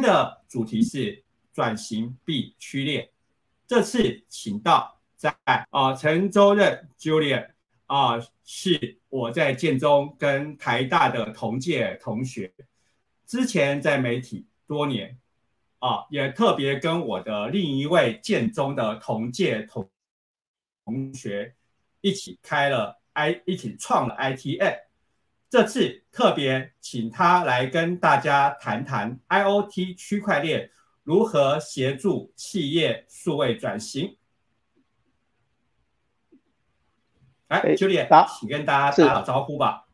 的主题是转型必趋列，这次请到在啊陈州任 Julian 啊，是我在建中跟台大的同届同学，之前在媒体多年啊，也特别跟我的另一位建中的同届同同学一起开了 I 一起创了 ITM。这次特别请他来跟大家谈谈 IOT 区块链如何协助企业数位转型。哎，Julian，请跟大家打招呼吧。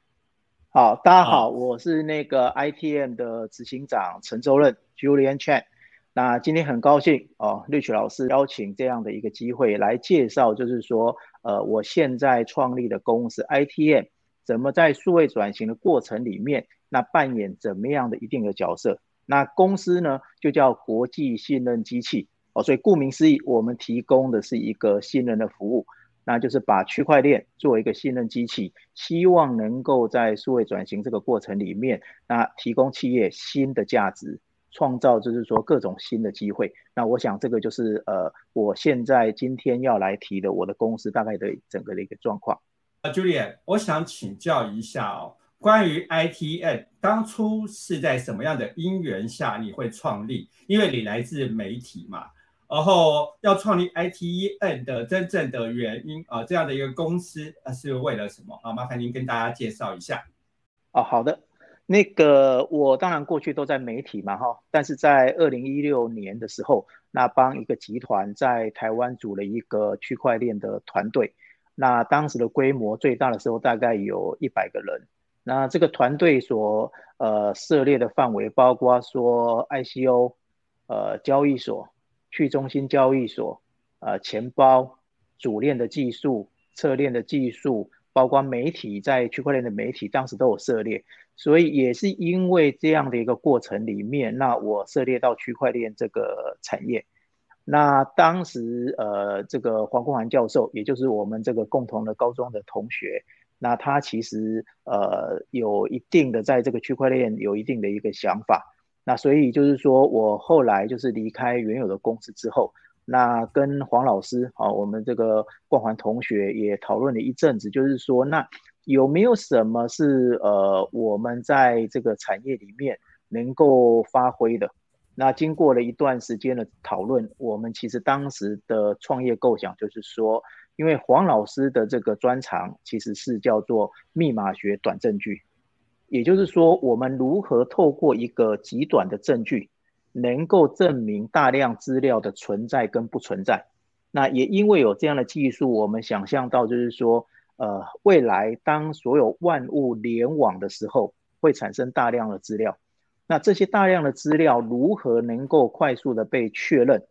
好，大家好，我是那个 ITM 的执行长陈周任 Julian Chan。那今天很高兴哦，Rich 老师邀请这样的一个机会来介绍，就是说，呃，我现在创立的公司 ITM。怎么在数位转型的过程里面，那扮演怎么样的一定的角色？那公司呢，就叫国际信任机器哦。所以顾名思义，我们提供的是一个信任的服务，那就是把区块链作为一个信任机器，希望能够在数位转型这个过程里面，那提供企业新的价值，创造就是说各种新的机会。那我想这个就是呃，我现在今天要来提的我的公司大概的整个的一个状况。Julian，我想请教一下哦，关于 ITN 当初是在什么样的因缘下你会创立？因为你来自媒体嘛，然后要创立 ITN 的真正的原因啊，这样的一个公司啊是为了什么啊？麻烦您跟大家介绍一下。哦，好的，那个我当然过去都在媒体嘛哈，但是在二零一六年的时候，那帮一个集团在台湾组了一个区块链的团队。那当时的规模最大的时候大概有一百个人。那这个团队所呃涉猎的范围包括说 ICO、呃交易所、去中心交易所、呃钱包、主链的技术、侧链的技术，包括媒体在区块链的媒体，当时都有涉猎。所以也是因为这样的一个过程里面，那我涉猎到区块链这个产业。那当时，呃，这个黄国涵教授，也就是我们这个共同的高中的同学，那他其实呃有一定的在这个区块链有一定的一个想法，那所以就是说我后来就是离开原有的公司之后，那跟黄老师啊，我们这个冠环同学也讨论了一阵子，就是说那有没有什么是呃我们在这个产业里面能够发挥的？那经过了一段时间的讨论，我们其实当时的创业构想就是说，因为黄老师的这个专长其实是叫做密码学短证据，也就是说，我们如何透过一个极短的证据，能够证明大量资料的存在跟不存在。那也因为有这样的技术，我们想象到就是说，呃，未来当所有万物联网的时候，会产生大量的资料。那这些大量的资料如何能够快速的被确认，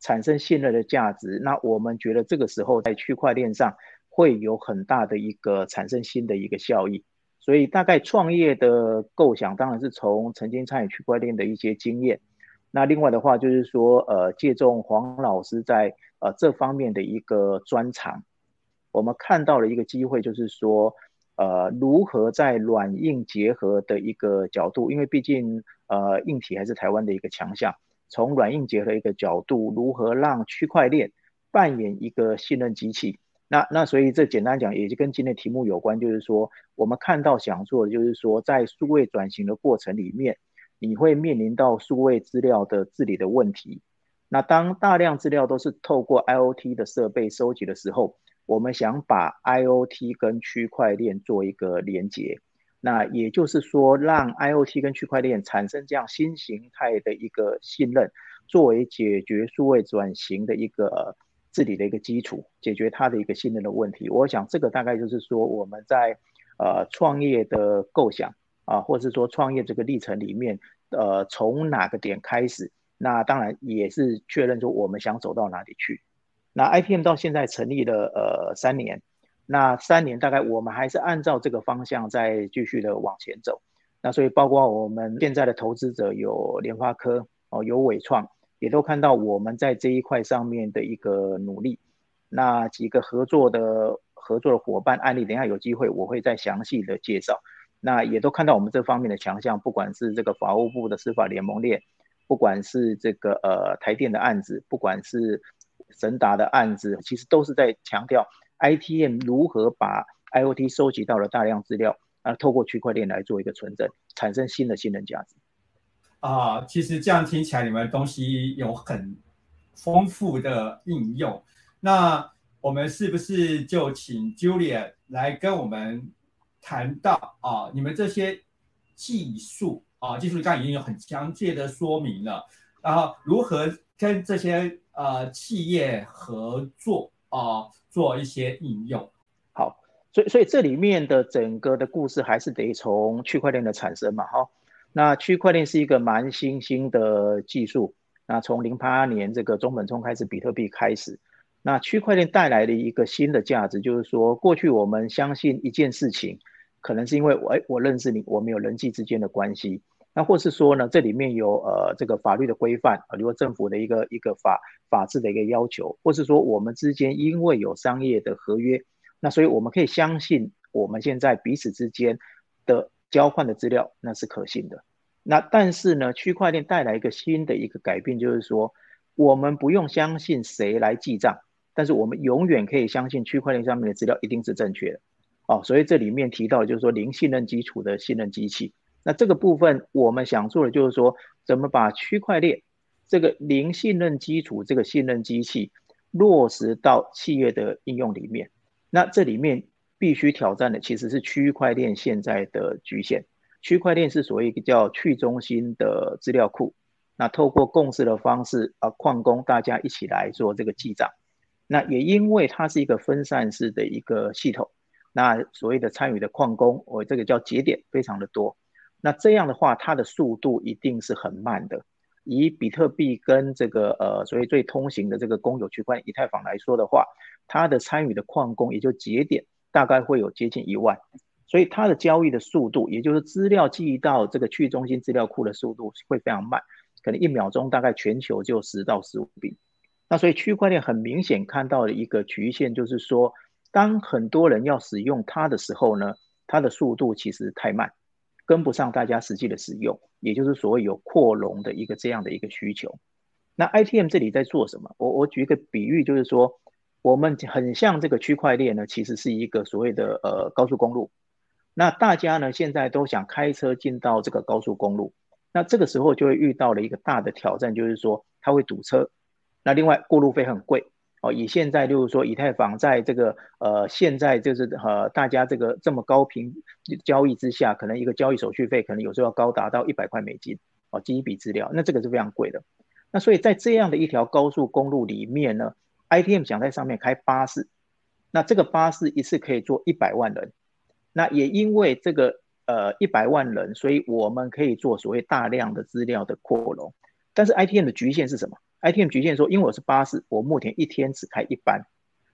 产生信任的价值？那我们觉得这个时候在区块链上会有很大的一个产生新的一个效益。所以大概创业的构想当然是从曾经参与区块链的一些经验。那另外的话就是说，呃，借重黄老师在呃这方面的一个专长，我们看到了一个机会，就是说。呃，如何在软硬结合的一个角度？因为毕竟，呃，硬体还是台湾的一个强项。从软硬结合一个角度，如何让区块链扮演一个信任机器？那那所以这简单讲，也就跟今天题目有关，就是说，我们看到想做的，就是说，在数位转型的过程里面，你会面临到数位资料的治理的问题。那当大量资料都是透过 IOT 的设备收集的时候，我们想把 IOT 跟区块链做一个连接，那也就是说，让 IOT 跟区块链产生这样新形态的一个信任，作为解决数位转型的一个治理的一个基础，解决它的一个信任的问题。我想这个大概就是说，我们在呃创业的构想啊，或是说创业这个历程里面，呃，从哪个点开始？那当然也是确认说我们想走到哪里去。那 IPM 到现在成立了呃三年，那三年大概我们还是按照这个方向在继续的往前走。那所以包括我们现在的投资者有联发科哦，有伟创，也都看到我们在这一块上面的一个努力。那几个合作的合作的伙伴案例，等下有机会我会再详细的介绍。那也都看到我们这方面的强项，不管是这个法务部的司法联盟链。不管是这个呃台电的案子，不管是神达的案子，其实都是在强调 ITM 如何把 IOT 收集到了大量资料，啊，透过区块链来做一个存证，产生新的信任价值。啊，其实这样听起来，你们东西有很丰富的应用。那我们是不是就请 Julia 来跟我们谈到啊，你们这些技术啊，技术刚已经有很详细的说明了，然后如何跟这些呃企业合作啊，做一些应用？好，所以所以这里面的整个的故事还是得从区块链的产生嘛，哈。那区块链是一个蛮新兴的技术，那从零八年这个中本聪开始，比特币开始，那区块链带来的一个新的价值，就是说过去我们相信一件事情，可能是因为我哎我认识你，我们有人际之间的关系，那或是说呢，这里面有呃这个法律的规范啊，比如政府的一个一个法法治的一个要求，或是说我们之间因为有商业的合约，那所以我们可以相信我们现在彼此之间的。交换的资料那是可信的，那但是呢，区块链带来一个新的一个改变，就是说我们不用相信谁来记账，但是我们永远可以相信区块链上面的资料一定是正确的。哦，所以这里面提到就是说零信任基础的信任机器，那这个部分我们想做的就是说，怎么把区块链这个零信任基础这个信任机器落实到企业的应用里面，那这里面。必须挑战的其实是区块链现在的局限。区块链是所谓一个叫去中心的资料库，那透过共识的方式啊，矿工大家一起来做这个记账。那也因为它是一个分散式的一个系统，那所谓的参与的矿工，我这个叫节点非常的多。那这样的话，它的速度一定是很慢的。以比特币跟这个呃，所谓最通行的这个公有区块以太坊来说的话，它的参与的矿工也就节点。大概会有接近一万，所以它的交易的速度，也就是资料记忆到这个去中心资料库的速度会非常慢，可能一秒钟大概全球就十到十五笔。那所以区块链很明显看到的一个局限，就是说，当很多人要使用它的时候呢，它的速度其实太慢，跟不上大家实际的使用，也就是所谓有扩容的一个这样的一个需求。那 ITM 这里在做什么？我我举一个比喻，就是说。我们很像这个区块链呢，其实是一个所谓的呃高速公路。那大家呢现在都想开车进到这个高速公路，那这个时候就会遇到了一个大的挑战，就是说它会堵车。那另外过路费很贵哦。以现在就是说以太坊在这个呃现在就是呃大家这个这么高频交易之下，可能一个交易手续费可能有时候要高达到一百块美金哦，记一笔资料，那这个是非常贵的。那所以在这样的一条高速公路里面呢？ITM 想在上面开巴士，那这个巴士一次可以坐一百万人，那也因为这个呃一百万人，所以我们可以做所谓大量的资料的扩容。但是 ITM 的局限是什么？ITM 局限说，因为我是巴士，我目前一天只开一班，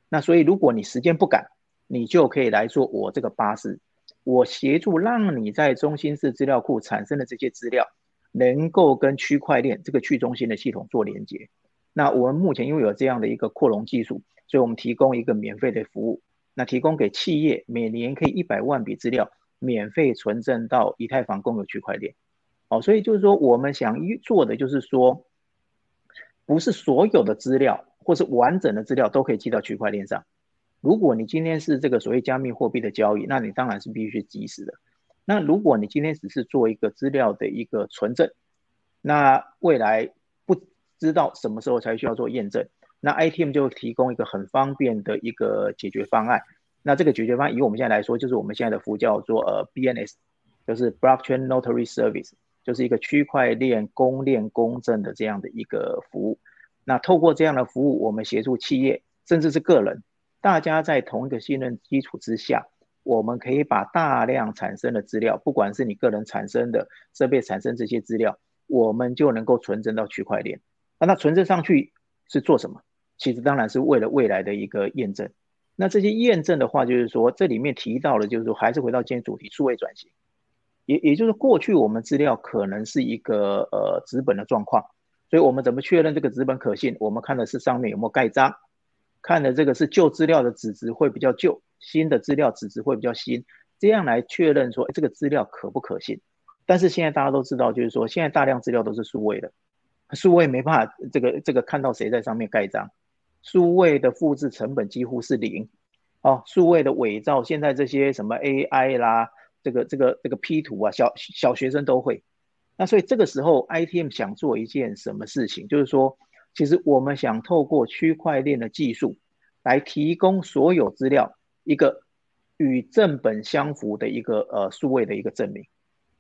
那所以如果你时间不赶，你就可以来做我这个巴士，我协助让你在中心式资料库产生的这些资料，能够跟区块链这个去中心的系统做连接。那我们目前因为有这样的一个扩容技术，所以我们提供一个免费的服务，那提供给企业每年可以一百万笔资料免费存证到以太坊公有区块链。哦，所以就是说我们想做的就是说，不是所有的资料或是完整的资料都可以记到区块链上。如果你今天是这个所谓加密货币的交易，那你当然是必须及时的。那如果你今天只是做一个资料的一个存证，那未来不。知道什么时候才需要做验证，那 ITM 就提供一个很方便的一个解决方案。那这个解决方案以我们现在来说，就是我们现在的服务叫做呃 BNS，就是 Blockchain Notary Service，就是一个区块链公链公证的这样的一个服务。那透过这样的服务，我们协助企业甚至是个人，大家在同一个信任基础之下，我们可以把大量产生的资料，不管是你个人产生的设备产生这些资料，我们就能够存证到区块链。那那存证上去是做什么？其实当然是为了未来的一个验证。那这些验证的话，就是说这里面提到了，就是说还是回到今天主题，数位转型。也也就是过去我们资料可能是一个呃纸本的状况，所以我们怎么确认这个纸本可信？我们看的是上面有没有盖章，看的这个是旧资料的纸质会比较旧，新的资料纸质会比较新，这样来确认说这个资料可不可信。但是现在大家都知道，就是说现在大量资料都是数位的。数位没办法这个这个看到谁在上面盖章，数位的复制成本几乎是零，哦，数位的伪造，现在这些什么 AI 啦，这个这个这个 P 图啊，小小学生都会。那所以这个时候，ITM 想做一件什么事情，就是说，其实我们想透过区块链的技术，来提供所有资料一个与正本相符的一个呃数位的一个证明。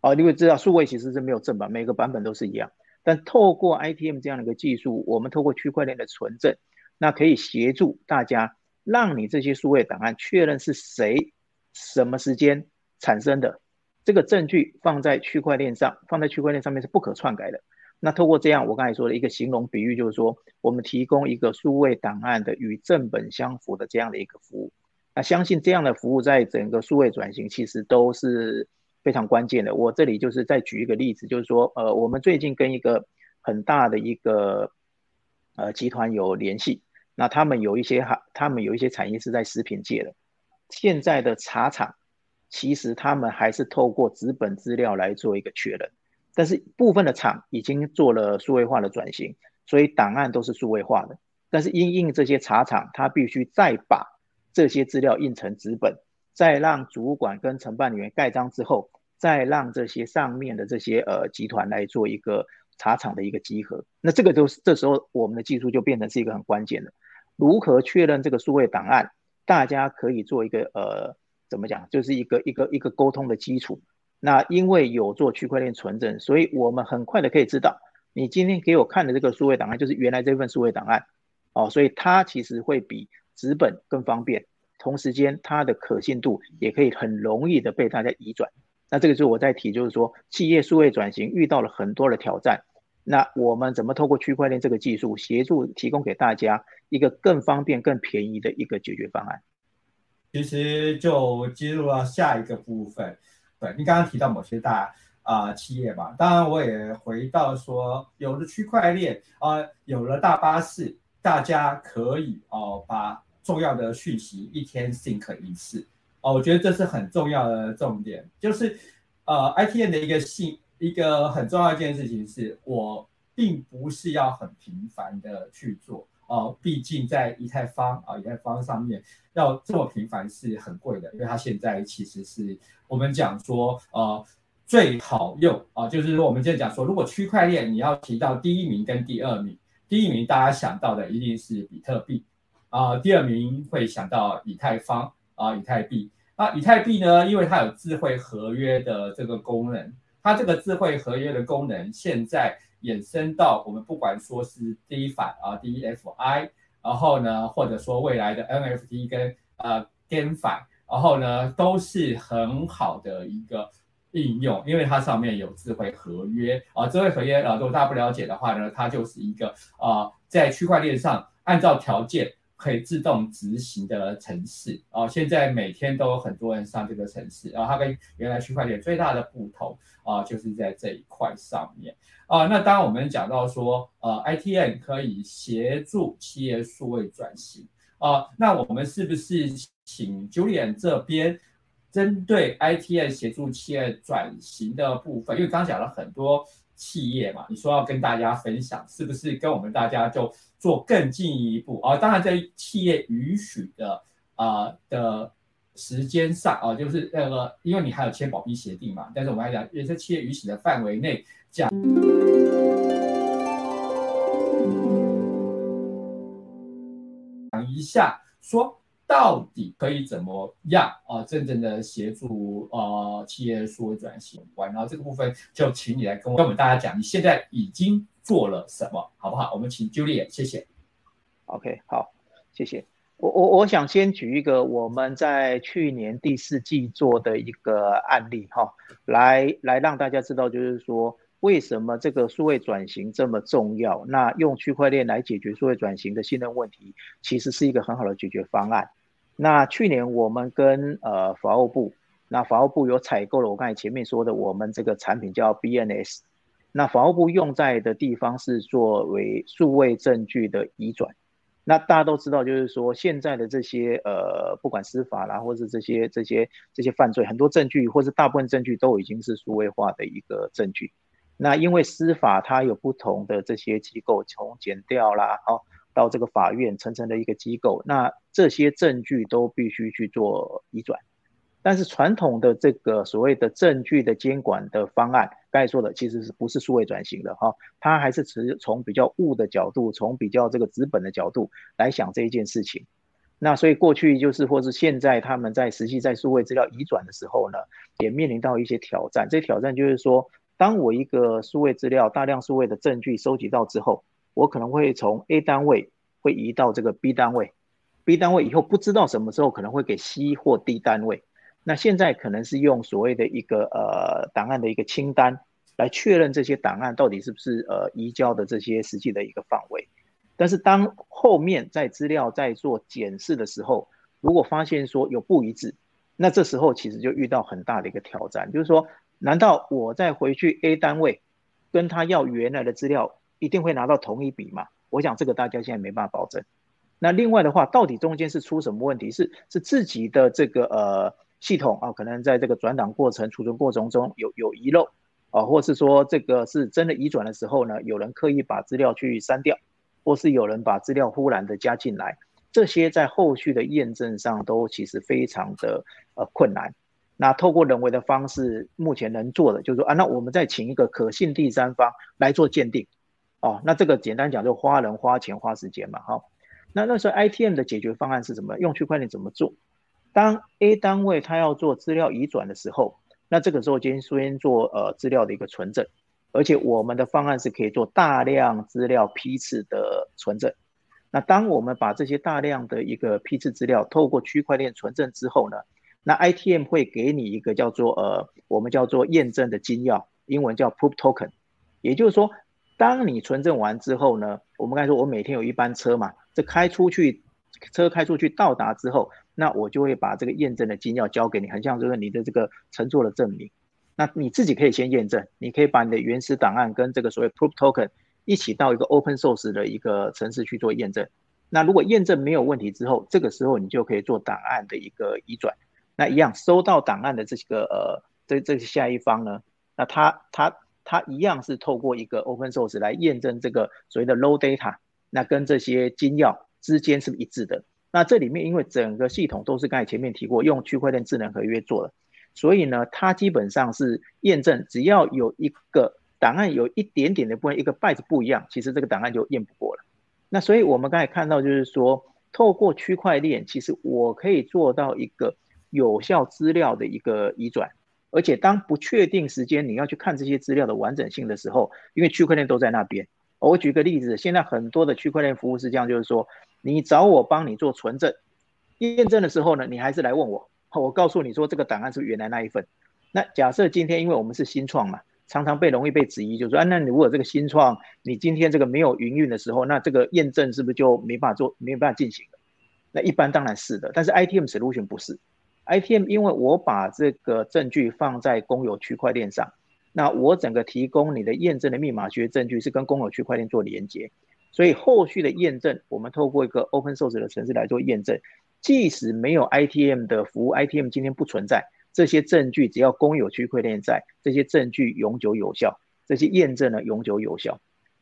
啊，你会知道数位其实是没有正版，每个版本都是一样。但透过 ITM 这样的一个技术，我们透过区块链的存证，那可以协助大家，让你这些数位档案确认是谁、什么时间产生的。这个证据放在区块链上，放在区块链上面是不可篡改的。那透过这样，我刚才说的一个形容比喻，就是说，我们提供一个数位档案的与正本相符的这样的一个服务。那相信这样的服务在整个数位转型其实都是非常关键的。我这里就是再举一个例子，就是说，呃，我们最近跟一个很大的一个呃集团有联系，那他们有一些哈，他们有一些产业是在食品界的，现在的茶厂。其实他们还是透过纸本资料来做一个确认，但是部分的厂已经做了数位化的转型，所以档案都是数位化的。但是因印这些茶厂，他必须再把这些资料印成纸本，再让主管跟承办人员盖章之后，再让这些上面的这些呃集团来做一个茶厂的一个集合。那这个都是这时候我们的技术就变成是一个很关键的，如何确认这个数位档案，大家可以做一个呃。怎么讲？就是一个一个一个沟通的基础。那因为有做区块链存证，所以我们很快的可以知道，你今天给我看的这个数位档案，就是原来这份数位档案哦。所以它其实会比纸本更方便，同时间它的可信度也可以很容易的被大家移转。那这个就是我在提，就是说企业数位转型遇到了很多的挑战，那我们怎么透过区块链这个技术协助提供给大家一个更方便、更便宜的一个解决方案？其实就进入到下一个部分，对你刚刚提到某些大啊企业嘛，当然我也回到说，有了区块链啊，有了大巴士，大家可以哦把重要的讯息一天 sync 一次哦，我觉得这是很重要的重点，就是呃 ITN 的一个信一个很重要一件事情是，我并不是要很频繁的去做。哦，毕竟在以太坊啊，以太坊上面要这么频繁是很贵的，因为它现在其实是我们讲说，呃，最好用啊，就是说我们今天讲说，如果区块链你要提到第一名跟第二名，第一名大家想到的一定是比特币啊，第二名会想到以太坊啊，以太币。那以太币呢，因为它有智慧合约的这个功能，它这个智慧合约的功能现在。衍生到我们不管说是 DeFi 啊，DeFi，然后呢，或者说未来的 NFT 跟呃 GameFi，然后呢，都是很好的一个应用，因为它上面有智慧合约啊，智慧合约啊，如果大家不了解的话呢，它就是一个啊，在区块链上按照条件。可以自动执行的城市啊，现在每天都有很多人上这个城市，然后它跟原来区块链最大的不同啊，就是在这一块上面啊。那当我们讲到说，呃，ITN 可以协助企业数位转型啊，那我们是不是请 Julian 这边针对 ITN 协助企业转型的部分？因为刚讲了很多。企业嘛，你说要跟大家分享，是不是跟我们大家就做更进一步啊？当然，在企业允许的啊的时间上啊，就是那个，因为你还有签保密协定嘛。但是我们来讲，也在企业允许的范围内讲讲一下说。到底可以怎么样啊？真正的协助呃企业数位转型完，然后这个部分就请你来跟跟我们大家讲，你现在已经做了什么，好不好？我们请 Julia，谢谢。OK，好，谢谢。我我我想先举一个我们在去年第四季做的一个案例哈，来来让大家知道，就是说为什么这个数位转型这么重要。那用区块链来解决数位转型的信任问题，其实是一个很好的解决方案。那去年我们跟呃法务部，那法务部有采购了我刚才前面说的我们这个产品叫 BNS，那法务部用在的地方是作为数位证据的移转。那大家都知道，就是说现在的这些呃不管司法啦，或是这些这些这些犯罪，很多证据或是大部分证据都已经是数位化的一个证据。那因为司法它有不同的这些机构，从检调啦，好到这个法院层层的一个机构，那这些证据都必须去做移转。但是传统的这个所谓的证据的监管的方案，刚才说的其实是不是数位转型的哈？它还是持从比较物的角度，从比较这个资本的角度来想这一件事情。那所以过去就是，或是现在他们在实际在数位资料移转的时候呢，也面临到一些挑战。这挑战就是说，当我一个数位资料大量数位的证据收集到之后，我可能会从 A 单位会移到这个 B 单位，B 单位以后不知道什么时候可能会给 C 或 D 单位。那现在可能是用所谓的一个呃档案的一个清单来确认这些档案到底是不是呃移交的这些实际的一个范围。但是当后面在资料在做检视的时候，如果发现说有不一致，那这时候其实就遇到很大的一个挑战，就是说，难道我再回去 A 单位跟他要原来的资料，一定会拿到同一笔吗？我想这个大家现在没办法保证。那另外的话，到底中间是出什么问题？是是自己的这个呃系统啊，可能在这个转档过程、储存过程中有有遗漏啊，或是说这个是真的移转的时候呢，有人刻意把资料去删掉。或是有人把资料忽然的加进来，这些在后续的验证上都其实非常的呃困难。那透过人为的方式，目前能做的就是说啊，那我们再请一个可信第三方来做鉴定。哦，那这个简单讲就花人花钱花时间嘛，哈。那那时候 ITM 的解决方案是什么？用区块链怎么做？当 A 单位他要做资料移转的时候，那这个时候先先做呃资料的一个存证。而且我们的方案是可以做大量资料批次的存证。那当我们把这些大量的一个批次资料透过区块链存证之后呢，那 ITM 会给你一个叫做呃，我们叫做验证的金钥，英文叫 Proof Token。也就是说，当你存证完之后呢，我们刚才说我每天有一班车嘛，这开出去，车开出去到达之后，那我就会把这个验证的金钥交给你，很像就是你的这个乘坐的证明。那你自己可以先验证，你可以把你的原始档案跟这个所谓 proof token 一起到一个 open source 的一个城市去做验证。那如果验证没有问题之后，这个时候你就可以做档案的一个移转。那一样收到档案的这个呃这这下一方呢，那他他他一样是透过一个 open source 来验证这个所谓的 low data，那跟这些金钥之间是不是一致的？那这里面因为整个系统都是刚才前面提过，用区块链智能合约做的。所以呢，它基本上是验证，只要有一个档案有一点点的部分，一个 byte 不一样，其实这个档案就验不过了。那所以我们刚才看到，就是说，透过区块链，其实我可以做到一个有效资料的一个移转，而且当不确定时间你要去看这些资料的完整性的时候，因为区块链都在那边。我举个例子，现在很多的区块链服务是这样，就是说，你找我帮你做存证验证的时候呢，你还是来问我。我告诉你说，这个档案是原来那一份。那假设今天，因为我们是新创嘛，常常被容易被质疑，就说，啊，那你如果这个新创，你今天这个没有营运的时候，那这个验证是不是就没办法做，没办法进行了？那一般当然是的，但是 ITM solution 不是。ITM 因为我把这个证据放在公有区块链上，那我整个提供你的验证的密码学证据是跟公有区块链做连接，所以后续的验证，我们透过一个 open source 的程式来做验证。即使没有 ITM 的服务，ITM 今天不存在，这些证据只要公有区块链在，这些证据永久有效，这些验证呢永久有效。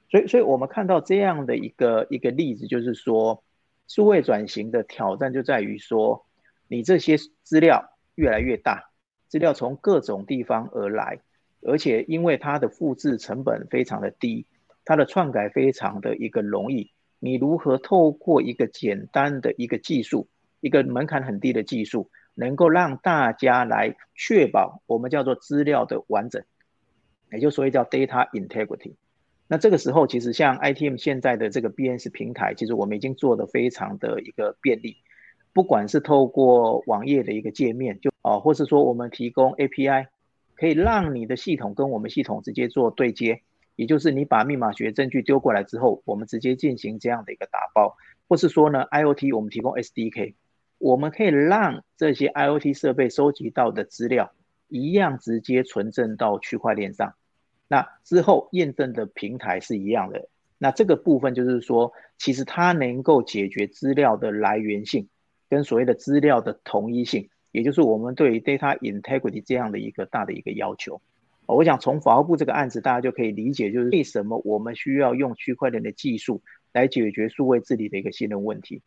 所以，所以我们看到这样的一个一个例子，就是说，数位转型的挑战就在于说，你这些资料越来越大，资料从各种地方而来，而且因为它的复制成本非常的低，它的篡改非常的一个容易，你如何透过一个简单的一个技术？一个门槛很低的技术，能够让大家来确保我们叫做资料的完整，也就所谓叫 data integrity。那这个时候，其实像 ITM 现在的这个 BNS 平台，其实我们已经做的非常的一个便利，不管是透过网页的一个界面，就啊，或是说我们提供 API，可以让你的系统跟我们系统直接做对接，也就是你把密码学证据丢过来之后，我们直接进行这样的一个打包，或是说呢，IOT 我们提供 SDK。我们可以让这些 IoT 设备收集到的资料一样直接存证到区块链上，那之后验证的平台是一样的。那这个部分就是说，其实它能够解决资料的来源性跟所谓的资料的统一性，也就是我们对于 data integrity 这样的一个大的一个要求。我想从法务部这个案子，大家就可以理解，就是为什么我们需要用区块链的技术来解决数位治理的一个信任问题。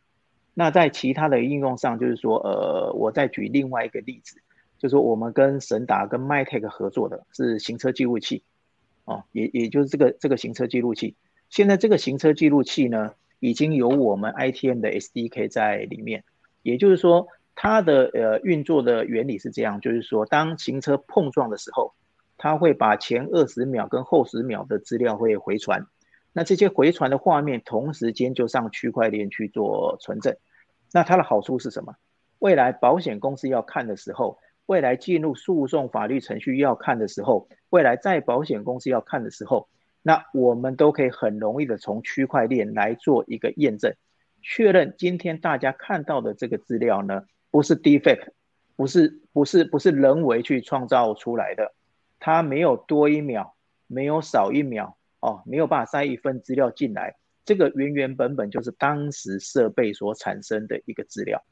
那在其他的应用上，就是说，呃，我再举另外一个例子，就是说我们跟神达跟 MyTech 合作的是行车记录器，哦，也也就是这个这个行车记录器。现在这个行车记录器呢，已经有我们 ITM 的 SDK 在里面，也就是说，它的呃运作的原理是这样，就是说，当行车碰撞的时候。它会把前二十秒跟后十秒的资料会回传，那这些回传的画面同时间就上区块链去做存证。那它的好处是什么？未来保险公司要看的时候，未来进入诉讼法律程序要看的时候，未来在保险公司要看的时候，那我们都可以很容易的从区块链来做一个验证，确认今天大家看到的这个资料呢，不是 defect，不是不是不是人为去创造出来的。它没有多一秒，没有少一秒，哦，没有办法塞一份资料进来，这个原原本本就是当时设备所产生的一个资料。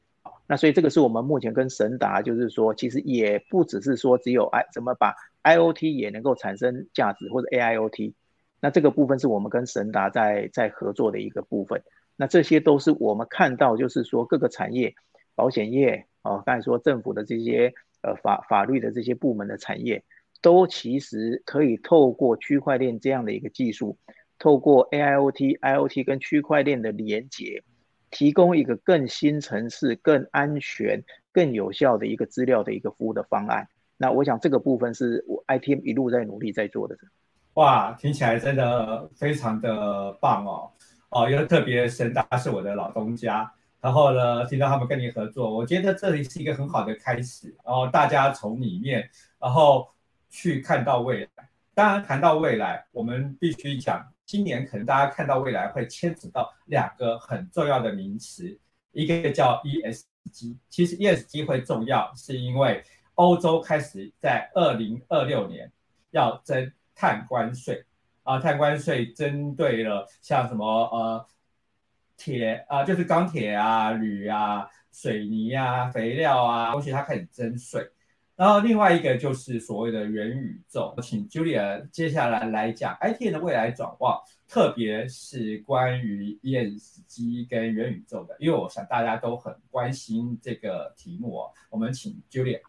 那所以这个是我们目前跟神达，就是说，其实也不只是说只有 I 怎么把 IOT 也能够产生价值，或者 AIOT，那这个部分是我们跟神达在在合作的一个部分。那这些都是我们看到，就是说各个产业，保险业，哦，刚才说政府的这些呃法法律的这些部门的产业。都其实可以透过区块链这样的一个技术，透过 AIoT、IoT 跟区块链的连接，提供一个更新层次、更安全、更有效的一个资料的一个服务的方案。那我想这个部分是我 ITM 一路在努力在做的。哇，听起来真的非常的棒哦！哦，因为特别神达是我的老东家，然后呢，听到他们跟你合作，我觉得这里是一个很好的开始。然后大家从里面，然后。去看到未来，当然谈到未来，我们必须讲，今年可能大家看到未来会牵扯到两个很重要的名词，一个叫 ESG。其实 ESG 会重要，是因为欧洲开始在二零二六年要征碳关税啊，碳关税针对了像什么呃铁啊，就是钢铁啊、铝啊、水泥啊、肥料啊东西，它开始征税。然后另外一个就是所谓的元宇宙，请 Julia 接下来来讲 IT 的未来转望，特别是关于 ESG 跟元宇宙的，因为我想大家都很关心这个题目哦。我们请 Julia。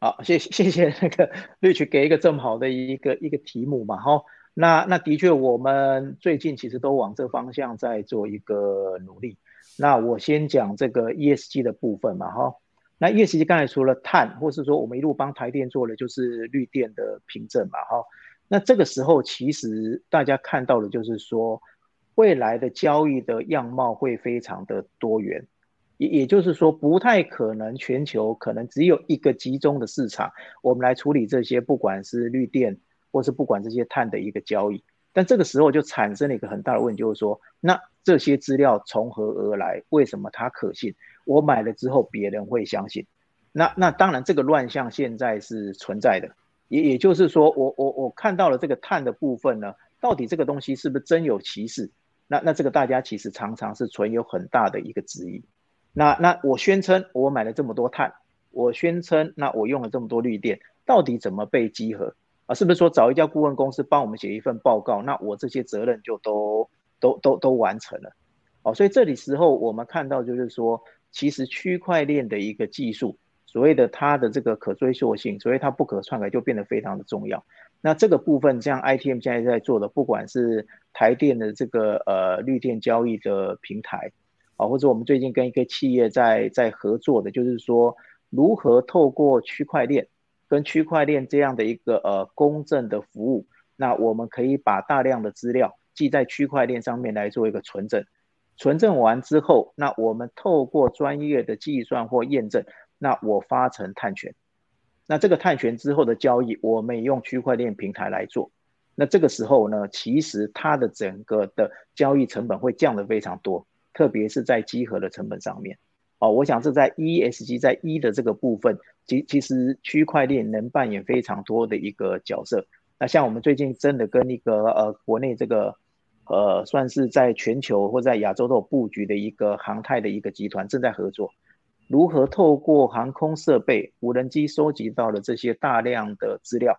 好，谢谢谢谢那个 Rich 给一个这么好的一个一个题目嘛，哈。那那的确我们最近其实都往这方向在做一个努力。那我先讲这个 ESG 的部分嘛，哈。那 ESG 刚才除了碳，或是说我们一路帮台电做的就是绿电的凭证嘛，哈。那这个时候其实大家看到的就是说，未来的交易的样貌会非常的多元，也也就是说不太可能全球可能只有一个集中的市场，我们来处理这些不管是绿电或是不管这些碳的一个交易。但这个时候就产生了一个很大的问题，就是说，那这些资料从何而来？为什么它可信？我买了之后，别人会相信？那那当然，这个乱象现在是存在的。也也就是说，我我我看到了这个碳的部分呢，到底这个东西是不是真有其事？那那这个大家其实常常是存有很大的一个质疑。那那我宣称我买了这么多碳，我宣称那我用了这么多绿电，到底怎么被集合？啊，是不是说找一家顾问公司帮我们写一份报告，那我这些责任就都都都都完成了？哦，所以这里时候我们看到就是说，其实区块链的一个技术，所谓的它的这个可追溯性，所以它不可篡改就变得非常的重要。那这个部分，像 ITM 现在在做的，不管是台电的这个呃绿电交易的平台，啊，或者我们最近跟一个企业在在合作的，就是说如何透过区块链。跟区块链这样的一个呃公正的服务，那我们可以把大量的资料记在区块链上面来做一个存证，存证完之后，那我们透过专业的计算或验证，那我发成碳权，那这个碳权之后的交易，我们也用区块链平台来做，那这个时候呢，其实它的整个的交易成本会降得非常多，特别是在集合的成本上面。哦，我想是在 ESG 在一的这个部分，其其实区块链能扮演非常多的一个角色。那像我们最近真的跟一个呃国内这个呃算是在全球或在亚洲都有布局的一个航太的一个集团正在合作，如何透过航空设备、无人机收集到的这些大量的资料，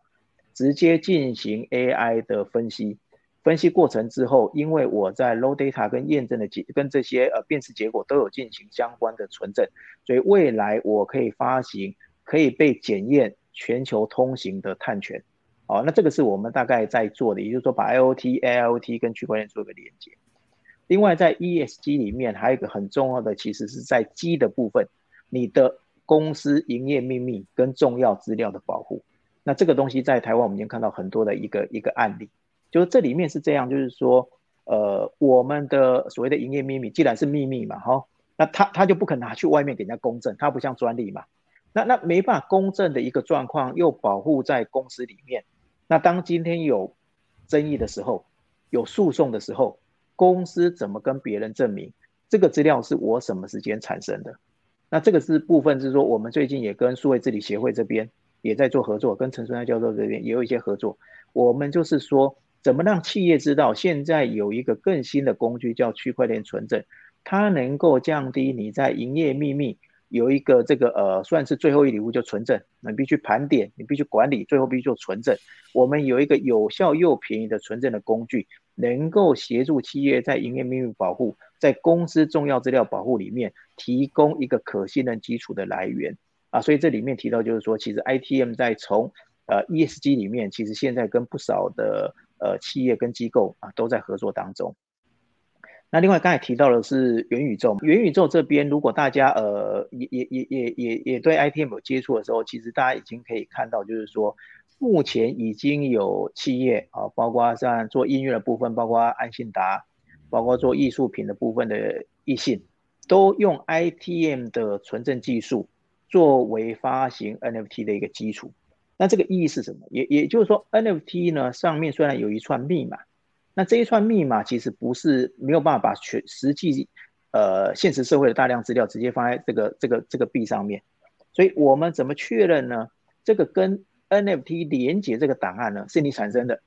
直接进行 AI 的分析。分析过程之后，因为我在 low data 跟验证的结跟这些呃辨识结果都有进行相关的存证，所以未来我可以发行可以被检验全球通行的碳权。哦，那这个是我们大概在做的，也就是说把 IOT、AIOT 跟区块链做个连接。另外，在 ESG 里面还有一个很重要的，其实是在 G 的部分，你的公司营业秘密跟重要资料的保护。那这个东西在台湾我们已经看到很多的一个一个案例。就是这里面是这样，就是说，呃，我们的所谓的营业秘密，既然是秘密嘛，哈，那他他就不肯拿去外面给人家公证，他不像专利嘛，那那没办法公证的一个状况，又保护在公司里面，那当今天有争议的时候，有诉讼的时候，公司怎么跟别人证明这个资料是我什么时间产生的？那这个是部分是说，我们最近也跟数位治理协会这边也在做合作，跟陈春安教授这边也有一些合作，我们就是说。怎么让企业知道现在有一个更新的工具叫区块链存证，它能够降低你在营业秘密有一个这个呃算是最后一礼物就存证，你必须盘点，你必须管理，最后必须做存证。我们有一个有效又便宜的存证的工具，能够协助企业在营业秘密保护、在公司重要资料保护里面提供一个可信任基础的来源啊。所以这里面提到就是说，其实 ITM 在从呃 ESG 里面，其实现在跟不少的呃，企业跟机构啊都在合作当中。那另外刚才提到的是元宇宙，元宇宙这边如果大家呃也也也也也也对 ITM 有接触的时候，其实大家已经可以看到，就是说目前已经有企业啊，包括像做音乐的部分，包括安信达，包括做艺术品的部分的艺信，都用 ITM 的存证技术作为发行 NFT 的一个基础。那这个意义是什么？也也就是说，NFT 呢上面虽然有一串密码，那这一串密码其实不是没有办法把全实际呃现实社会的大量资料直接放在这个这个这个币上面，所以我们怎么确认呢？这个跟 NFT 连接这个档案呢是你产生的，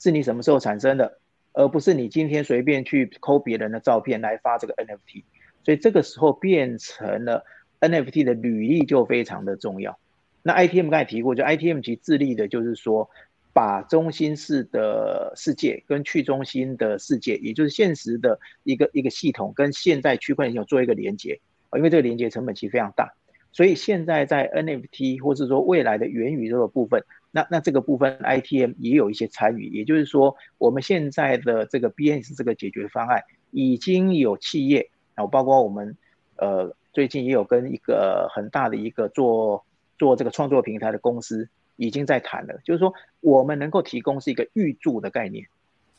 是你什么时候产生的，而不是你今天随便去抠别人的照片来发这个 NFT，所以这个时候变成了 NFT 的履历就非常的重要。那 ITM 刚才提过，就 ITM 其致力的就是说，把中心式的世界跟去中心的世界，也就是现实的一个一个系统，跟现在区块链有做一个连接啊，因为这个连接成本其实非常大，所以现在在 NFT 或是说未来的元宇宙的部分，那那这个部分 ITM 也有一些参与，也就是说，我们现在的这个 BNS 这个解决方案已经有企业啊，包括我们呃最近也有跟一个很大的一个做。做这个创作平台的公司已经在谈了，就是说我们能够提供是一个预铸的概念。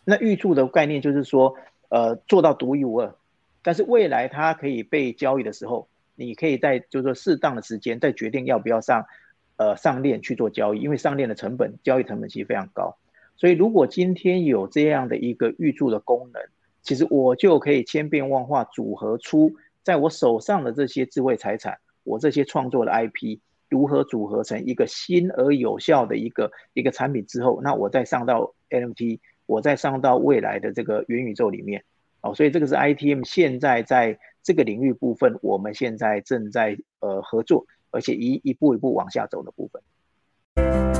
那预铸的概念就是说，呃，做到独一无二，但是未来它可以被交易的时候，你可以在就是说适当的时间再决定要不要上，呃，上链去做交易，因为上链的成本交易成本其实非常高。所以如果今天有这样的一个预铸的功能，其实我就可以千变万化组合出在我手上的这些智慧财产，我这些创作的 IP。如何组合成一个新而有效的一个一个产品之后，那我再上到 NFT，我再上到未来的这个元宇宙里面，哦，所以这个是 ITM 现在在这个领域部分，我们现在正在呃合作，而且一一步一步往下走的部分。